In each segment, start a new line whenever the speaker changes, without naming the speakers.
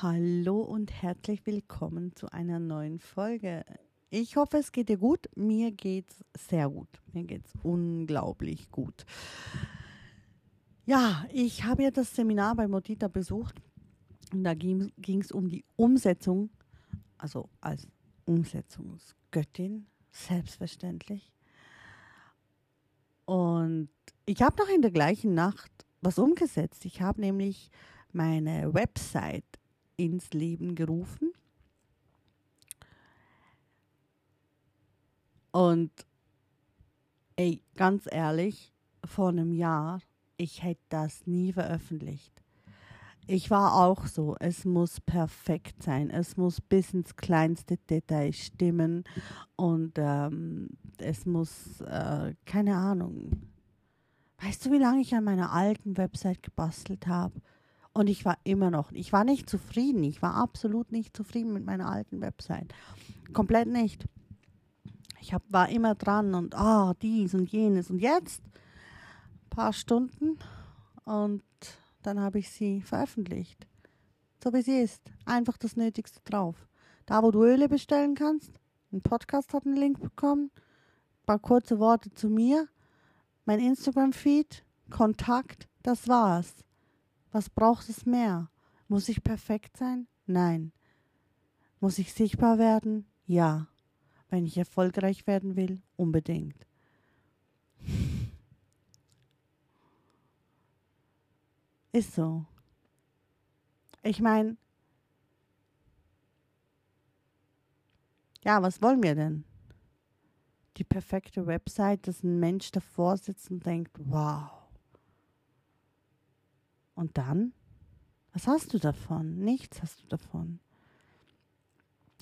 Hallo und herzlich willkommen zu einer neuen Folge. Ich hoffe, es geht dir gut. Mir geht's sehr gut. Mir geht's unglaublich gut. Ja, ich habe ja das Seminar bei Modita besucht und da ging es um die Umsetzung, also als Umsetzungsgöttin, selbstverständlich. Und ich habe noch in der gleichen Nacht was umgesetzt. Ich habe nämlich meine Website ins Leben gerufen. Und ey, ganz ehrlich, vor einem Jahr, ich hätte das nie veröffentlicht. Ich war auch so, es muss perfekt sein, es muss bis ins kleinste Detail stimmen und ähm, es muss, äh, keine Ahnung. Weißt du, wie lange ich an meiner alten Website gebastelt habe? Und ich war immer noch, ich war nicht zufrieden. Ich war absolut nicht zufrieden mit meiner alten Website. Komplett nicht. Ich hab, war immer dran und ah, dies und jenes. Und jetzt, ein paar Stunden und dann habe ich sie veröffentlicht. So wie sie ist. Einfach das Nötigste drauf. Da, wo du Öle bestellen kannst. Ein Podcast hat einen Link bekommen. Ein paar kurze Worte zu mir. Mein Instagram-Feed, Kontakt, das war's. Was braucht es mehr? Muss ich perfekt sein? Nein. Muss ich sichtbar werden? Ja. Wenn ich erfolgreich werden will, unbedingt. Ist so. Ich meine, ja, was wollen wir denn? Die perfekte Website, dass ein Mensch davor sitzt und denkt, wow, und dann? Was hast du davon? Nichts hast du davon.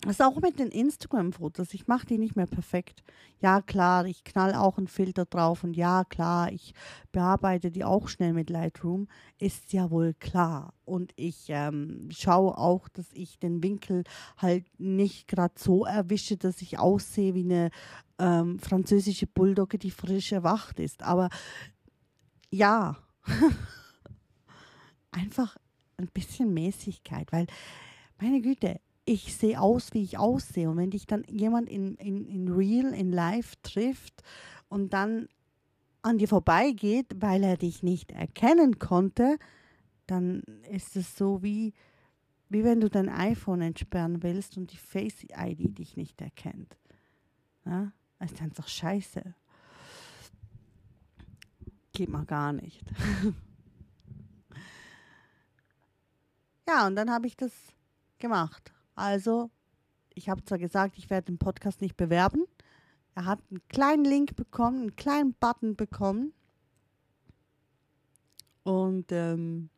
Das ist auch mit den Instagram-Fotos. Ich mache die nicht mehr perfekt. Ja, klar, ich knall auch einen Filter drauf und ja, klar, ich bearbeite die auch schnell mit Lightroom. Ist ja wohl klar. Und ich ähm, schaue auch, dass ich den Winkel halt nicht gerade so erwische, dass ich aussehe wie eine ähm, französische Bulldogge, die frisch erwacht ist. Aber ja. einfach ein bisschen Mäßigkeit, weil, meine Güte, ich sehe aus, wie ich aussehe. Und wenn dich dann jemand in, in, in Real, in Live trifft und dann an dir vorbeigeht, weil er dich nicht erkennen konnte, dann ist es so wie, wie wenn du dein iPhone entsperren willst und die Face-ID dich nicht erkennt. Ja? Das ist einfach scheiße. Geht mal gar nicht. Ja, und dann habe ich das gemacht. Also, ich habe zwar gesagt, ich werde den Podcast nicht bewerben. Er hat einen kleinen Link bekommen, einen kleinen Button bekommen. Und ähm,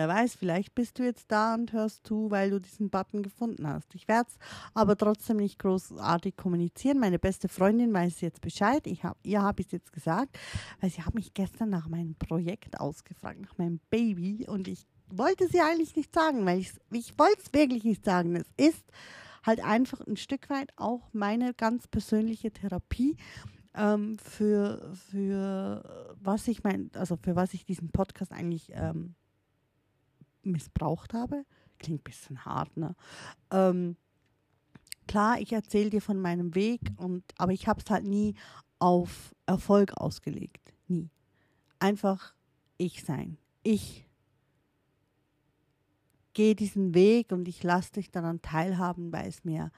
wer weiß, vielleicht bist du jetzt da und hörst zu, weil du diesen Button gefunden hast. Ich werde es aber trotzdem nicht großartig kommunizieren. Meine beste Freundin weiß jetzt Bescheid. Ich hab, ihr habe ich es jetzt gesagt, weil sie hat mich gestern nach meinem Projekt ausgefragt, nach meinem Baby. Und ich wollte sie eigentlich nicht sagen, weil ich, ich wollte es wirklich nicht sagen. Es ist halt einfach ein Stück weit auch meine ganz persönliche Therapie ähm, für, für was ich mein, also für was ich diesen Podcast eigentlich ähm, missbraucht habe. Klingt ein bisschen hart, ne? Ähm, klar, ich erzähle dir von meinem Weg und aber ich habe es halt nie auf Erfolg ausgelegt. Nie. Einfach ich sein. Ich gehe diesen Weg und ich lasse dich daran teilhaben, weil es mir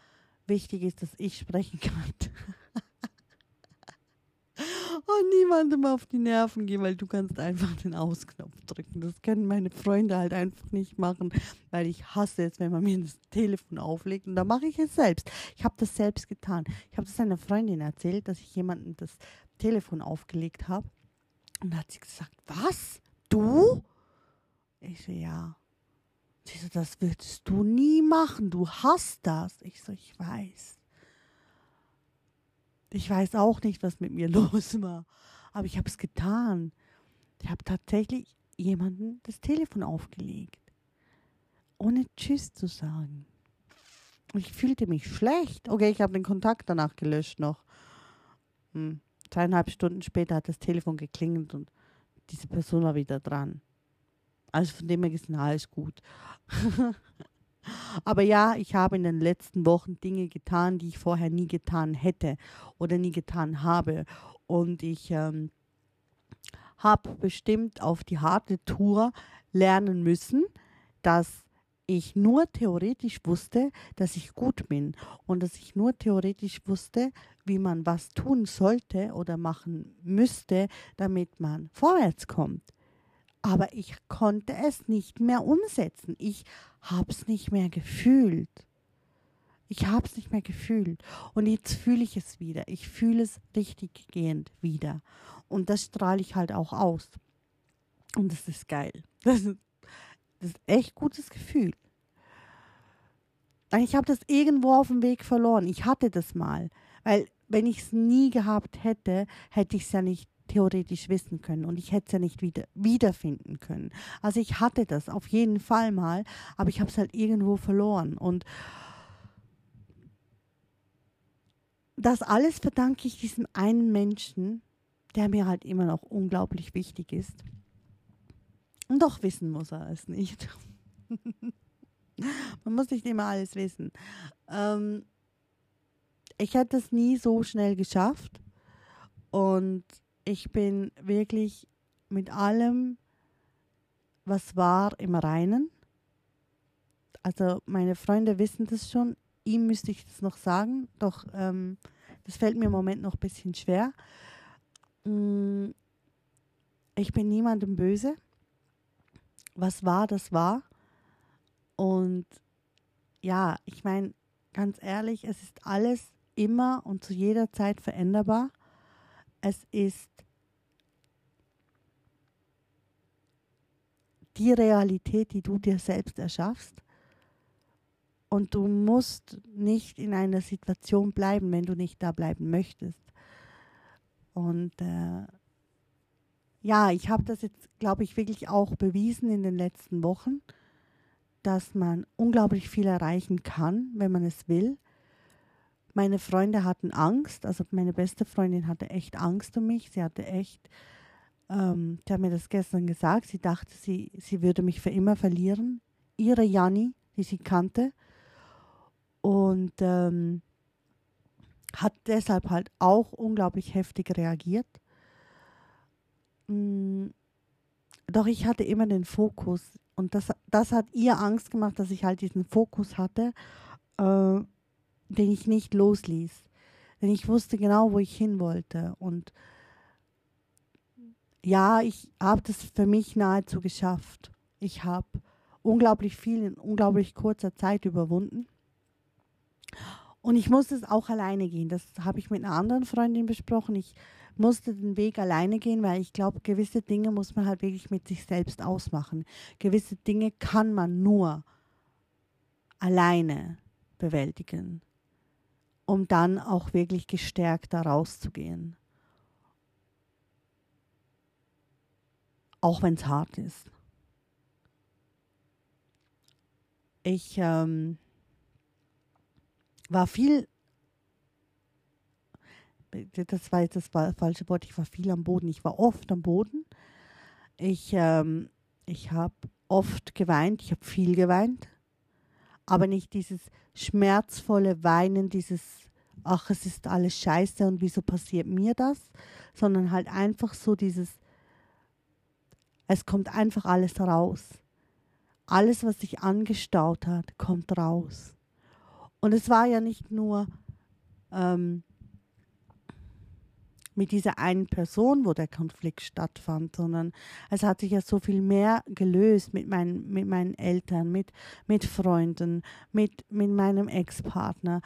wichtig ist, dass ich sprechen kann. Und niemandem auf die Nerven gehen, weil du kannst einfach den Ausknopf drücken. Das können meine Freunde halt einfach nicht machen, weil ich hasse es, wenn man mir das Telefon auflegt und da mache ich es selbst. Ich habe das selbst getan. Ich habe das einer Freundin erzählt, dass ich jemandem das Telefon aufgelegt habe und da hat sie gesagt, was? Du? Ich so, ja. Sie so, das würdest du nie machen, du hast das. Ich so, ich weiß. Ich weiß auch nicht, was mit mir los war, aber ich habe es getan. Ich habe tatsächlich jemanden das Telefon aufgelegt, ohne Tschüss zu sagen. Ich fühlte mich schlecht. Okay, ich habe den Kontakt danach gelöscht noch. Hm. Zweieinhalb Stunden später hat das Telefon geklingelt und diese Person war wieder dran. Also von dem her gesehen, alles gut. Aber ja, ich habe in den letzten Wochen Dinge getan, die ich vorher nie getan hätte oder nie getan habe. Und ich ähm, habe bestimmt auf die harte Tour lernen müssen, dass ich nur theoretisch wusste, dass ich gut bin und dass ich nur theoretisch wusste, wie man was tun sollte oder machen müsste, damit man vorwärts kommt. Aber ich konnte es nicht mehr umsetzen. Ich habe es nicht mehr gefühlt. Ich habe es nicht mehr gefühlt. Und jetzt fühle ich es wieder. Ich fühle es richtig gehend wieder. Und das strahle ich halt auch aus. Und das ist geil. Das ist, das ist echt gutes Gefühl. Ich habe das irgendwo auf dem Weg verloren. Ich hatte das mal. Weil wenn ich es nie gehabt hätte, hätte ich es ja nicht theoretisch wissen können und ich hätte es ja nicht wieder wiederfinden können. Also ich hatte das auf jeden Fall mal, aber ich habe es halt irgendwo verloren und das alles verdanke ich diesem einen Menschen, der mir halt immer noch unglaublich wichtig ist. Und doch wissen muss er es nicht. Man muss nicht immer alles wissen. Ähm, ich hätte es nie so schnell geschafft. Und ich bin wirklich mit allem, was war, im Reinen. Also meine Freunde wissen das schon. Ihm müsste ich das noch sagen, doch ähm, das fällt mir im Moment noch ein bisschen schwer. Mm, ich bin niemandem böse. Was war, das war. Und ja, ich meine, ganz ehrlich, es ist alles immer und zu jeder Zeit veränderbar. Es ist die Realität, die du dir selbst erschaffst. Und du musst nicht in einer Situation bleiben, wenn du nicht da bleiben möchtest. Und äh, ja, ich habe das jetzt, glaube ich, wirklich auch bewiesen in den letzten Wochen, dass man unglaublich viel erreichen kann, wenn man es will. Meine Freunde hatten Angst, also meine beste Freundin hatte echt Angst um mich. Sie hatte echt, ähm, sie hat mir das gestern gesagt, sie dachte, sie, sie würde mich für immer verlieren. Ihre Janni, die sie kannte. Und ähm, hat deshalb halt auch unglaublich heftig reagiert. Mm, doch ich hatte immer den Fokus und das, das hat ihr Angst gemacht, dass ich halt diesen Fokus hatte. Äh, den ich nicht losließ. Denn ich wusste genau, wo ich hin wollte. Und ja, ich habe das für mich nahezu geschafft. Ich habe unglaublich viel in unglaublich kurzer Zeit überwunden. Und ich musste es auch alleine gehen. Das habe ich mit einer anderen Freundin besprochen. Ich musste den Weg alleine gehen, weil ich glaube, gewisse Dinge muss man halt wirklich mit sich selbst ausmachen. Gewisse Dinge kann man nur alleine bewältigen um dann auch wirklich gestärkt da rauszugehen. Auch wenn es hart ist. Ich ähm, war viel, das war jetzt das falsche Wort, ich war viel am Boden. Ich war oft am Boden. Ich, ähm, ich habe oft geweint, ich habe viel geweint aber nicht dieses schmerzvolle Weinen, dieses, ach, es ist alles scheiße und wieso passiert mir das, sondern halt einfach so dieses, es kommt einfach alles raus. Alles, was sich angestaut hat, kommt raus. Und es war ja nicht nur ähm, mit dieser einen Person, wo der Konflikt stattfand, sondern es hat sich ja so viel mehr gelöst mit meinen, mit meinen Eltern, mit, mit Freunden, mit, mit meinem Ex-Partner.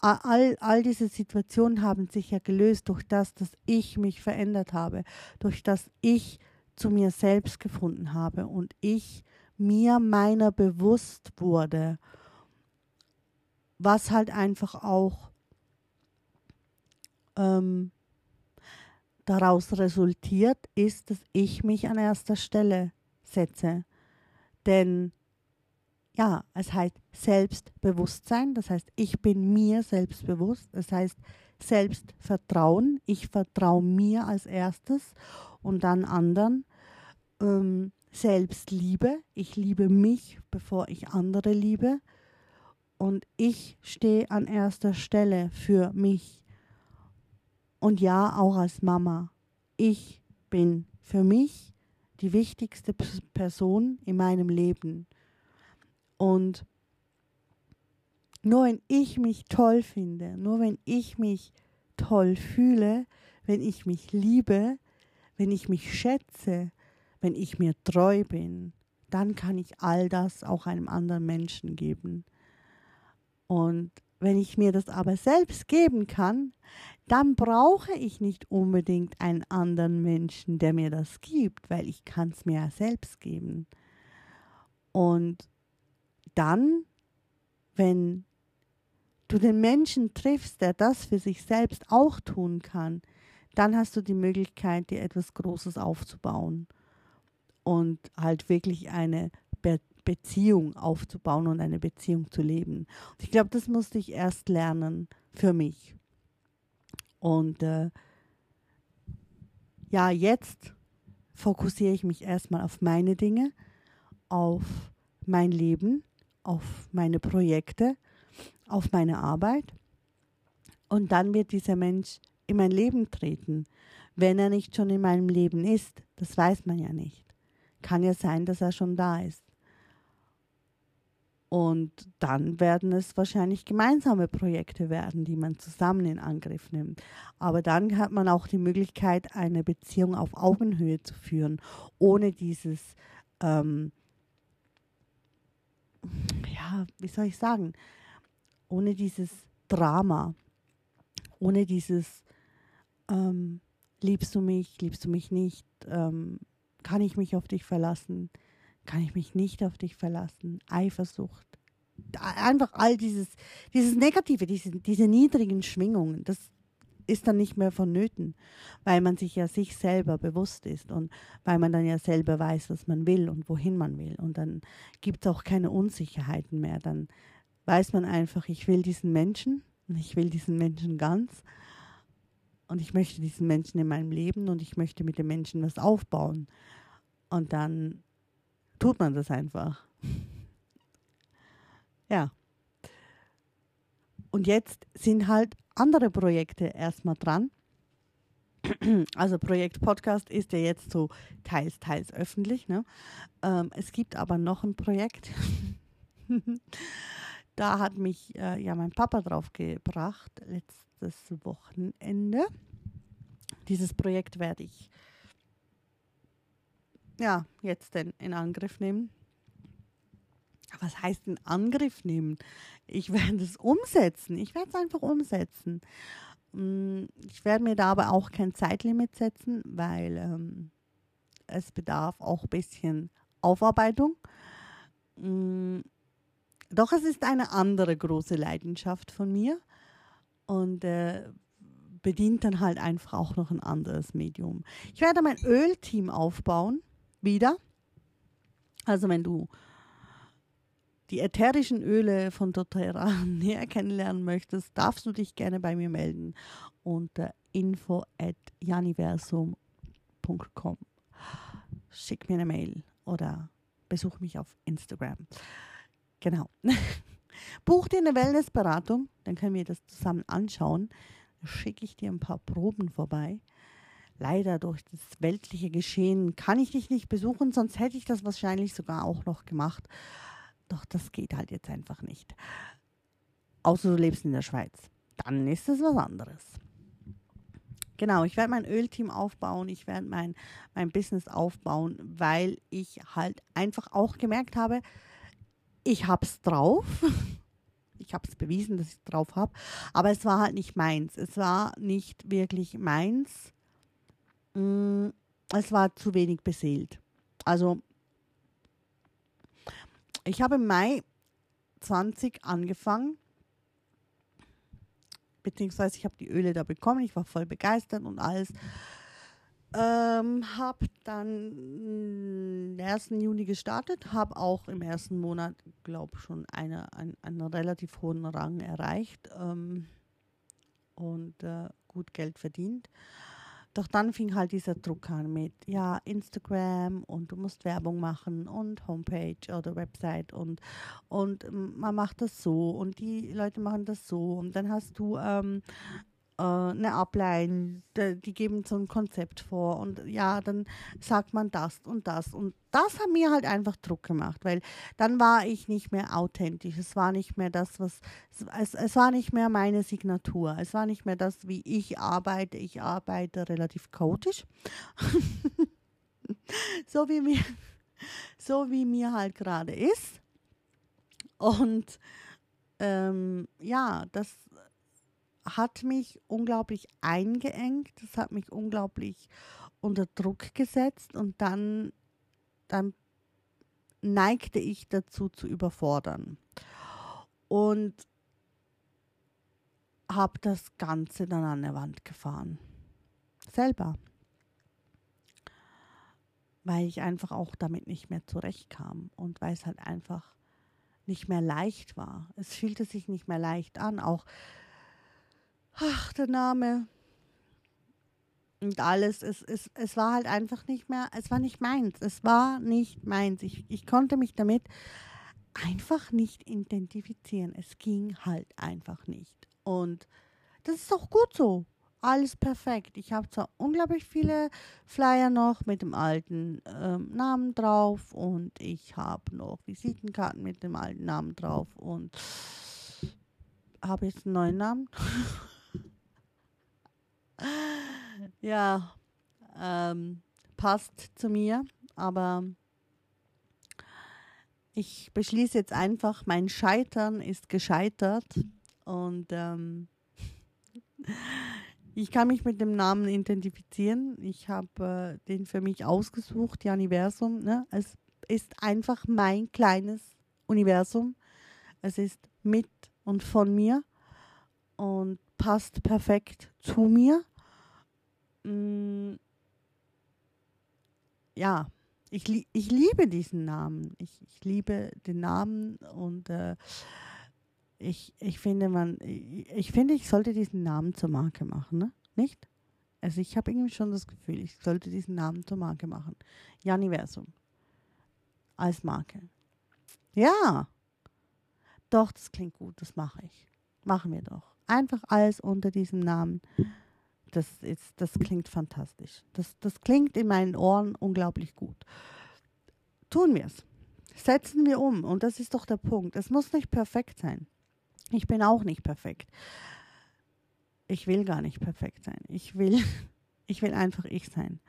All, all diese Situationen haben sich ja gelöst durch das, dass ich mich verändert habe, durch das ich zu mir selbst gefunden habe und ich mir meiner bewusst wurde, was halt einfach auch ähm, daraus resultiert, ist, dass ich mich an erster Stelle setze. Denn ja, es heißt Selbstbewusstsein, das heißt, ich bin mir selbstbewusst, das heißt Selbstvertrauen, ich vertraue mir als erstes und dann anderen. Ähm, Selbstliebe. Ich liebe mich, bevor ich andere liebe. Und ich stehe an erster Stelle für mich. Und ja, auch als Mama. Ich bin für mich die wichtigste Person in meinem Leben. Und nur wenn ich mich toll finde, nur wenn ich mich toll fühle, wenn ich mich liebe, wenn ich mich schätze, wenn ich mir treu bin, dann kann ich all das auch einem anderen Menschen geben. Und wenn ich mir das aber selbst geben kann, dann brauche ich nicht unbedingt einen anderen Menschen, der mir das gibt, weil ich kann es mir ja selbst geben. Und dann, wenn du den Menschen triffst, der das für sich selbst auch tun kann, dann hast du die Möglichkeit, dir etwas Großes aufzubauen und halt wirklich eine Beziehung aufzubauen und eine Beziehung zu leben. Und ich glaube, das musste ich erst lernen für mich. Und äh, ja, jetzt fokussiere ich mich erstmal auf meine Dinge, auf mein Leben, auf meine Projekte, auf meine Arbeit. Und dann wird dieser Mensch in mein Leben treten, wenn er nicht schon in meinem Leben ist. Das weiß man ja nicht. Kann ja sein, dass er schon da ist. Und dann werden es wahrscheinlich gemeinsame Projekte werden, die man zusammen in Angriff nimmt. Aber dann hat man auch die Möglichkeit, eine Beziehung auf Augenhöhe zu führen, ohne dieses, ähm, ja, wie soll ich sagen, ohne dieses Drama, ohne dieses, ähm, liebst du mich, liebst du mich nicht, ähm, kann ich mich auf dich verlassen, kann ich mich nicht auf dich verlassen, Eifersucht. Einfach all dieses, dieses Negative, diese, diese niedrigen Schwingungen, das ist dann nicht mehr vonnöten, weil man sich ja sich selber bewusst ist und weil man dann ja selber weiß, was man will und wohin man will. Und dann gibt es auch keine Unsicherheiten mehr. Dann weiß man einfach, ich will diesen Menschen und ich will diesen Menschen ganz und ich möchte diesen Menschen in meinem Leben und ich möchte mit dem Menschen was aufbauen. Und dann tut man das einfach. ja. Und jetzt sind halt andere Projekte erstmal dran. Also Projekt Podcast ist ja jetzt so teils, teils öffentlich. Ne? Ähm, es gibt aber noch ein Projekt. da hat mich äh, ja mein Papa drauf gebracht, letztes Wochenende. Dieses Projekt werde ich ja, jetzt denn in Angriff nehmen. Was heißt in Angriff nehmen? Ich werde es umsetzen. Ich werde es einfach umsetzen. Mm, ich werde mir da aber auch kein Zeitlimit setzen, weil ähm, es bedarf auch ein bisschen Aufarbeitung. Ähm, doch es ist eine andere große Leidenschaft von mir und äh, bedient dann halt einfach auch noch ein anderes Medium. Ich werde mein Ölteam aufbauen wieder. Also wenn du die ätherischen Öle von doTERRA näher kennenlernen möchtest, darfst du dich gerne bei mir melden unter info at janiversum.com. Schick mir eine Mail oder besuch mich auf Instagram. Genau. Buch dir eine Wellnessberatung, dann können wir das zusammen anschauen. Schicke ich dir ein paar Proben vorbei leider durch das weltliche Geschehen kann ich dich nicht besuchen, sonst hätte ich das wahrscheinlich sogar auch noch gemacht. Doch das geht halt jetzt einfach nicht. Außer du lebst in der Schweiz. Dann ist es was anderes. Genau, ich werde mein Ölteam aufbauen, ich werde mein, mein Business aufbauen, weil ich halt einfach auch gemerkt habe, ich habe es drauf. Ich habe es bewiesen, dass ich es drauf habe. Aber es war halt nicht meins. Es war nicht wirklich meins. Mm, es war zu wenig beseelt. Also ich habe im Mai 20 angefangen, beziehungsweise ich habe die Öle da bekommen, ich war voll begeistert und alles. Ähm, habe dann den 1. Juni gestartet, habe auch im ersten Monat, glaube ich, schon eine, ein, einen relativ hohen Rang erreicht ähm, und äh, gut Geld verdient. Doch dann fing halt dieser Druck an mit, ja, Instagram und du musst Werbung machen und Homepage oder Website und, und man macht das so und die Leute machen das so und dann hast du ähm, äh, eine Ablein, die geben so ein Konzept vor und ja, dann sagt man das und das. Und das hat mir halt einfach Druck gemacht, weil dann war ich nicht mehr authentisch, es war nicht mehr das, was, es, es war nicht mehr meine Signatur, es war nicht mehr das, wie ich arbeite, ich arbeite relativ chaotisch, so wie mir, so wie mir halt gerade ist. Und ähm, ja, das hat mich unglaublich eingeengt, das hat mich unglaublich unter Druck gesetzt und dann, dann neigte ich dazu zu überfordern. Und habe das Ganze dann an der Wand gefahren. Selber. Weil ich einfach auch damit nicht mehr zurechtkam und weil es halt einfach nicht mehr leicht war. Es fühlte sich nicht mehr leicht an. Auch ach, der Name und alles. Es, es, es war halt einfach nicht mehr, es war nicht meins. Es war nicht meins. Ich, ich konnte mich damit einfach nicht identifizieren. Es ging halt einfach nicht. Und das ist auch gut so. Alles perfekt. Ich habe zwar unglaublich viele Flyer noch mit dem alten ähm, Namen drauf und ich habe noch Visitenkarten mit dem alten Namen drauf und habe jetzt einen neuen Namen. ja, ähm, passt zu mir, aber ich beschließe jetzt einfach, mein Scheitern ist gescheitert und ähm, ich kann mich mit dem Namen identifizieren. Ich habe äh, den für mich ausgesucht, die Universum. Ne? Es ist einfach mein kleines Universum. Es ist mit und von mir und passt perfekt zu mir. Mm, ja, ich, ich liebe diesen Namen. Ich, ich liebe den Namen und äh, ich, ich finde, man, ich, ich, finde, ich sollte diesen Namen zur Marke machen, ne? Nicht? Also ich habe irgendwie schon das Gefühl, ich sollte diesen Namen zur Marke machen. Janiversum. Als Marke. Ja. Doch, das klingt gut, das mache ich. Machen wir doch. Einfach alles unter diesem Namen das, ist, das klingt fantastisch. Das, das klingt in meinen Ohren unglaublich gut. Tun wir es. Setzen wir um. Und das ist doch der Punkt. Es muss nicht perfekt sein. Ich bin auch nicht perfekt. Ich will gar nicht perfekt sein. Ich will, ich will einfach ich sein.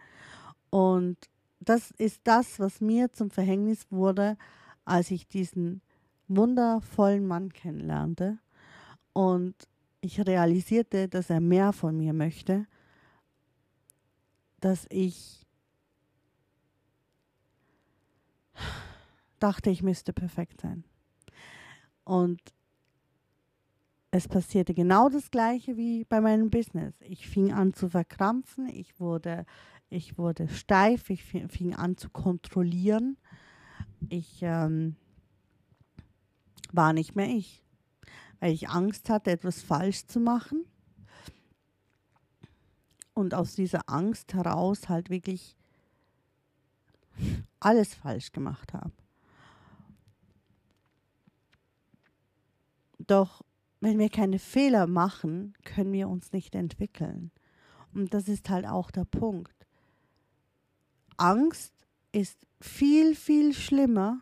Und das ist das, was mir zum Verhängnis wurde, als ich diesen wundervollen Mann kennenlernte. Und ich realisierte, dass er mehr von mir möchte, dass ich dachte, ich müsste perfekt sein. Und es passierte genau das gleiche wie bei meinem Business. Ich fing an zu verkrampfen, ich wurde, ich wurde steif, ich fing an zu kontrollieren. Ich ähm, war nicht mehr ich weil ich Angst hatte, etwas falsch zu machen. Und aus dieser Angst heraus halt wirklich alles falsch gemacht habe. Doch wenn wir keine Fehler machen, können wir uns nicht entwickeln. Und das ist halt auch der Punkt. Angst ist viel, viel schlimmer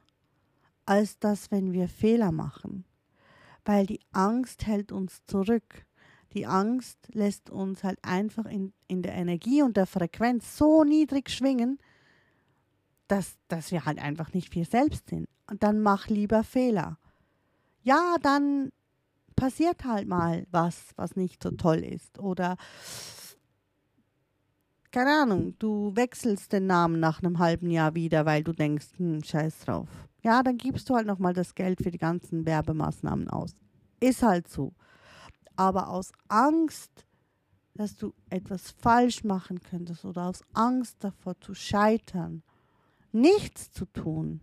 als das, wenn wir Fehler machen weil die Angst hält uns zurück. Die Angst lässt uns halt einfach in, in der Energie und der Frequenz so niedrig schwingen, dass, dass wir halt einfach nicht wir selbst sind. Und dann mach lieber Fehler. Ja, dann passiert halt mal was, was nicht so toll ist. Oder keine Ahnung, du wechselst den Namen nach einem halben Jahr wieder, weil du denkst, hm, scheiß drauf. Ja, dann gibst du halt nochmal das Geld für die ganzen Werbemaßnahmen aus. Ist halt so. Aber aus Angst, dass du etwas falsch machen könntest oder aus Angst davor zu scheitern, nichts zu tun,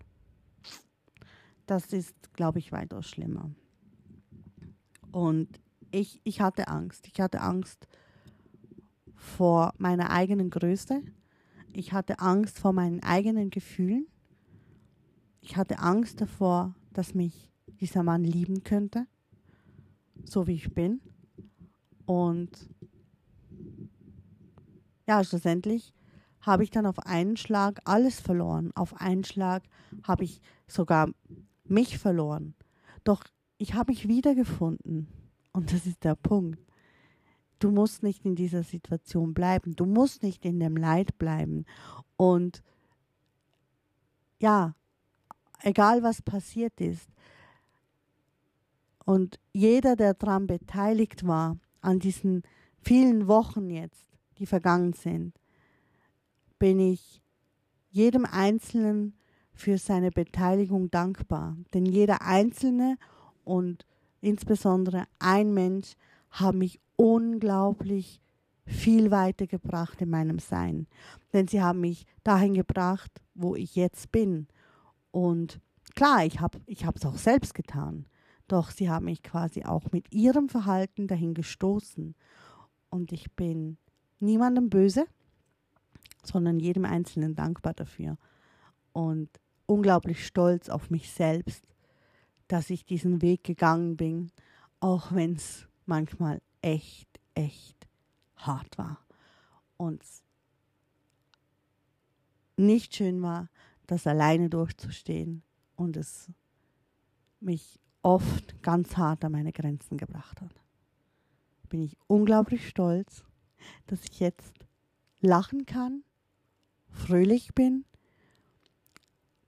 das ist, glaube ich, weitaus schlimmer. Und ich, ich hatte Angst. Ich hatte Angst vor meiner eigenen Größe. Ich hatte Angst vor meinen eigenen Gefühlen. Ich hatte Angst davor, dass mich dieser Mann lieben könnte, so wie ich bin. Und ja, schlussendlich habe ich dann auf einen Schlag alles verloren. Auf einen Schlag habe ich sogar mich verloren. Doch ich habe mich wiedergefunden. Und das ist der Punkt. Du musst nicht in dieser Situation bleiben. Du musst nicht in dem Leid bleiben. Und ja, egal was passiert ist. Und jeder, der daran beteiligt war, an diesen vielen Wochen jetzt, die vergangen sind, bin ich jedem Einzelnen für seine Beteiligung dankbar. Denn jeder Einzelne und insbesondere ein Mensch haben mich unglaublich viel weitergebracht in meinem Sein. Denn sie haben mich dahin gebracht, wo ich jetzt bin. Und klar, ich habe es auch selbst getan. Doch sie haben mich quasi auch mit ihrem Verhalten dahin gestoßen. Und ich bin niemandem böse, sondern jedem Einzelnen dankbar dafür. Und unglaublich stolz auf mich selbst, dass ich diesen Weg gegangen bin, auch wenn es manchmal echt, echt hart war. Und nicht schön war, das alleine durchzustehen und es mich oft ganz hart an meine Grenzen gebracht hat. Bin ich unglaublich stolz, dass ich jetzt lachen kann, fröhlich bin,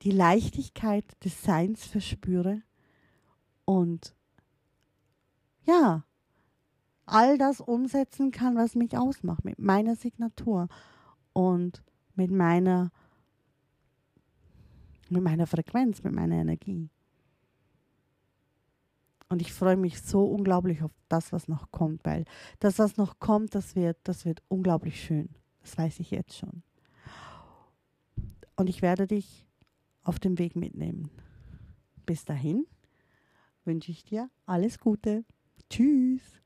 die Leichtigkeit des Seins verspüre und ja, all das umsetzen kann, was mich ausmacht, mit meiner Signatur und mit meiner mit meiner Frequenz, mit meiner Energie. Und ich freue mich so unglaublich auf das, was noch kommt, weil das, was noch kommt, das wird, das wird unglaublich schön. Das weiß ich jetzt schon. Und ich werde dich auf dem Weg mitnehmen. Bis dahin wünsche ich dir alles Gute. Tschüss.